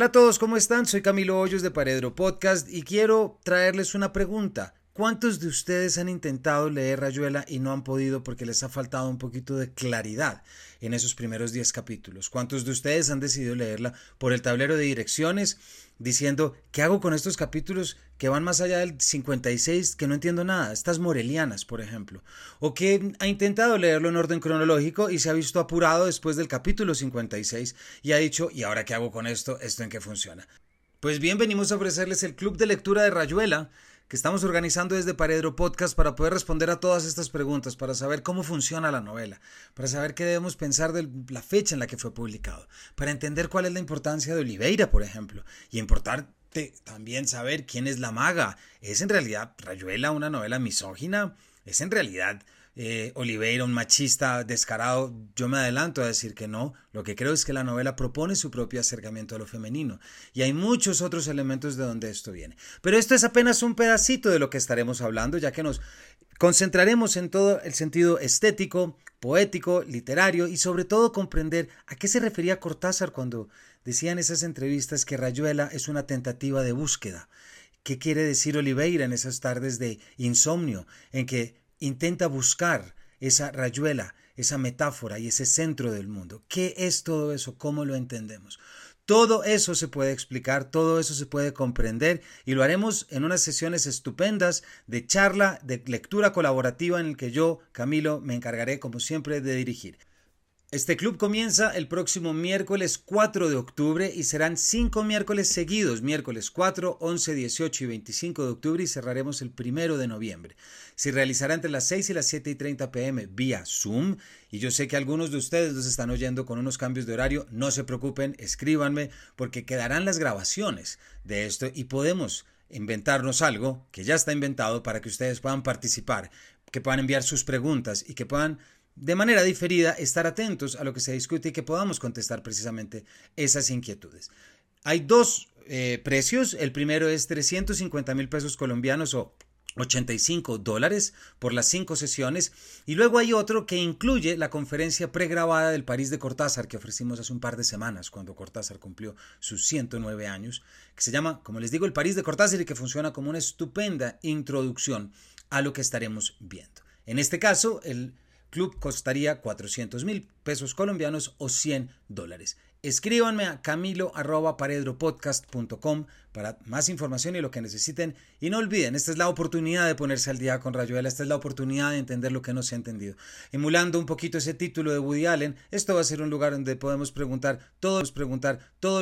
Hola a todos, ¿cómo están? Soy Camilo Hoyos de Paredro Podcast y quiero traerles una pregunta. ¿Cuántos de ustedes han intentado leer Rayuela y no han podido porque les ha faltado un poquito de claridad en esos primeros 10 capítulos? ¿Cuántos de ustedes han decidido leerla por el tablero de direcciones diciendo, ¿qué hago con estos capítulos que van más allá del 56 que no entiendo nada? Estas morelianas, por ejemplo. O que ha intentado leerlo en orden cronológico y se ha visto apurado después del capítulo 56 y ha dicho, ¿y ahora qué hago con esto? ¿Esto en qué funciona? Pues bien, venimos a ofrecerles el club de lectura de Rayuela que estamos organizando desde Paredro Podcast para poder responder a todas estas preguntas, para saber cómo funciona la novela, para saber qué debemos pensar de la fecha en la que fue publicado, para entender cuál es la importancia de Oliveira, por ejemplo, y importante también saber quién es la maga. ¿Es en realidad Rayuela una novela misógina? ¿Es en realidad eh, Oliveira, un machista descarado, yo me adelanto a decir que no. Lo que creo es que la novela propone su propio acercamiento a lo femenino. Y hay muchos otros elementos de donde esto viene. Pero esto es apenas un pedacito de lo que estaremos hablando, ya que nos concentraremos en todo el sentido estético, poético, literario y sobre todo comprender a qué se refería Cortázar cuando decía en esas entrevistas que Rayuela es una tentativa de búsqueda. ¿Qué quiere decir Oliveira en esas tardes de insomnio en que intenta buscar esa rayuela, esa metáfora y ese centro del mundo. ¿Qué es todo eso? ¿Cómo lo entendemos? Todo eso se puede explicar, todo eso se puede comprender y lo haremos en unas sesiones estupendas de charla, de lectura colaborativa en el que yo, Camilo, me encargaré como siempre de dirigir. Este club comienza el próximo miércoles 4 de octubre y serán cinco miércoles seguidos, miércoles 4, 11, 18 y 25 de octubre y cerraremos el primero de noviembre. Se realizará entre las 6 y las 7 y 30 pm vía Zoom y yo sé que algunos de ustedes los están oyendo con unos cambios de horario, no se preocupen, escríbanme porque quedarán las grabaciones de esto y podemos inventarnos algo que ya está inventado para que ustedes puedan participar, que puedan enviar sus preguntas y que puedan de manera diferida estar atentos a lo que se discute y que podamos contestar precisamente esas inquietudes. Hay dos eh, precios. El primero es 350 mil pesos colombianos o 85 dólares por las cinco sesiones y luego hay otro que incluye la conferencia pregrabada del París de Cortázar que ofrecimos hace un par de semanas cuando Cortázar cumplió sus 109 años que se llama como les digo el París de Cortázar y que funciona como una estupenda introducción a lo que estaremos viendo en este caso el club costaría 400 mil pesos colombianos o 100 dólares. Escríbanme a camilo.paredropodcast.com para más información y lo que necesiten. Y no olviden, esta es la oportunidad de ponerse al día con Rayuela, esta es la oportunidad de entender lo que no se ha entendido. Emulando un poquito ese título de Woody Allen, esto va a ser un lugar donde podemos preguntar, todos preguntar, todos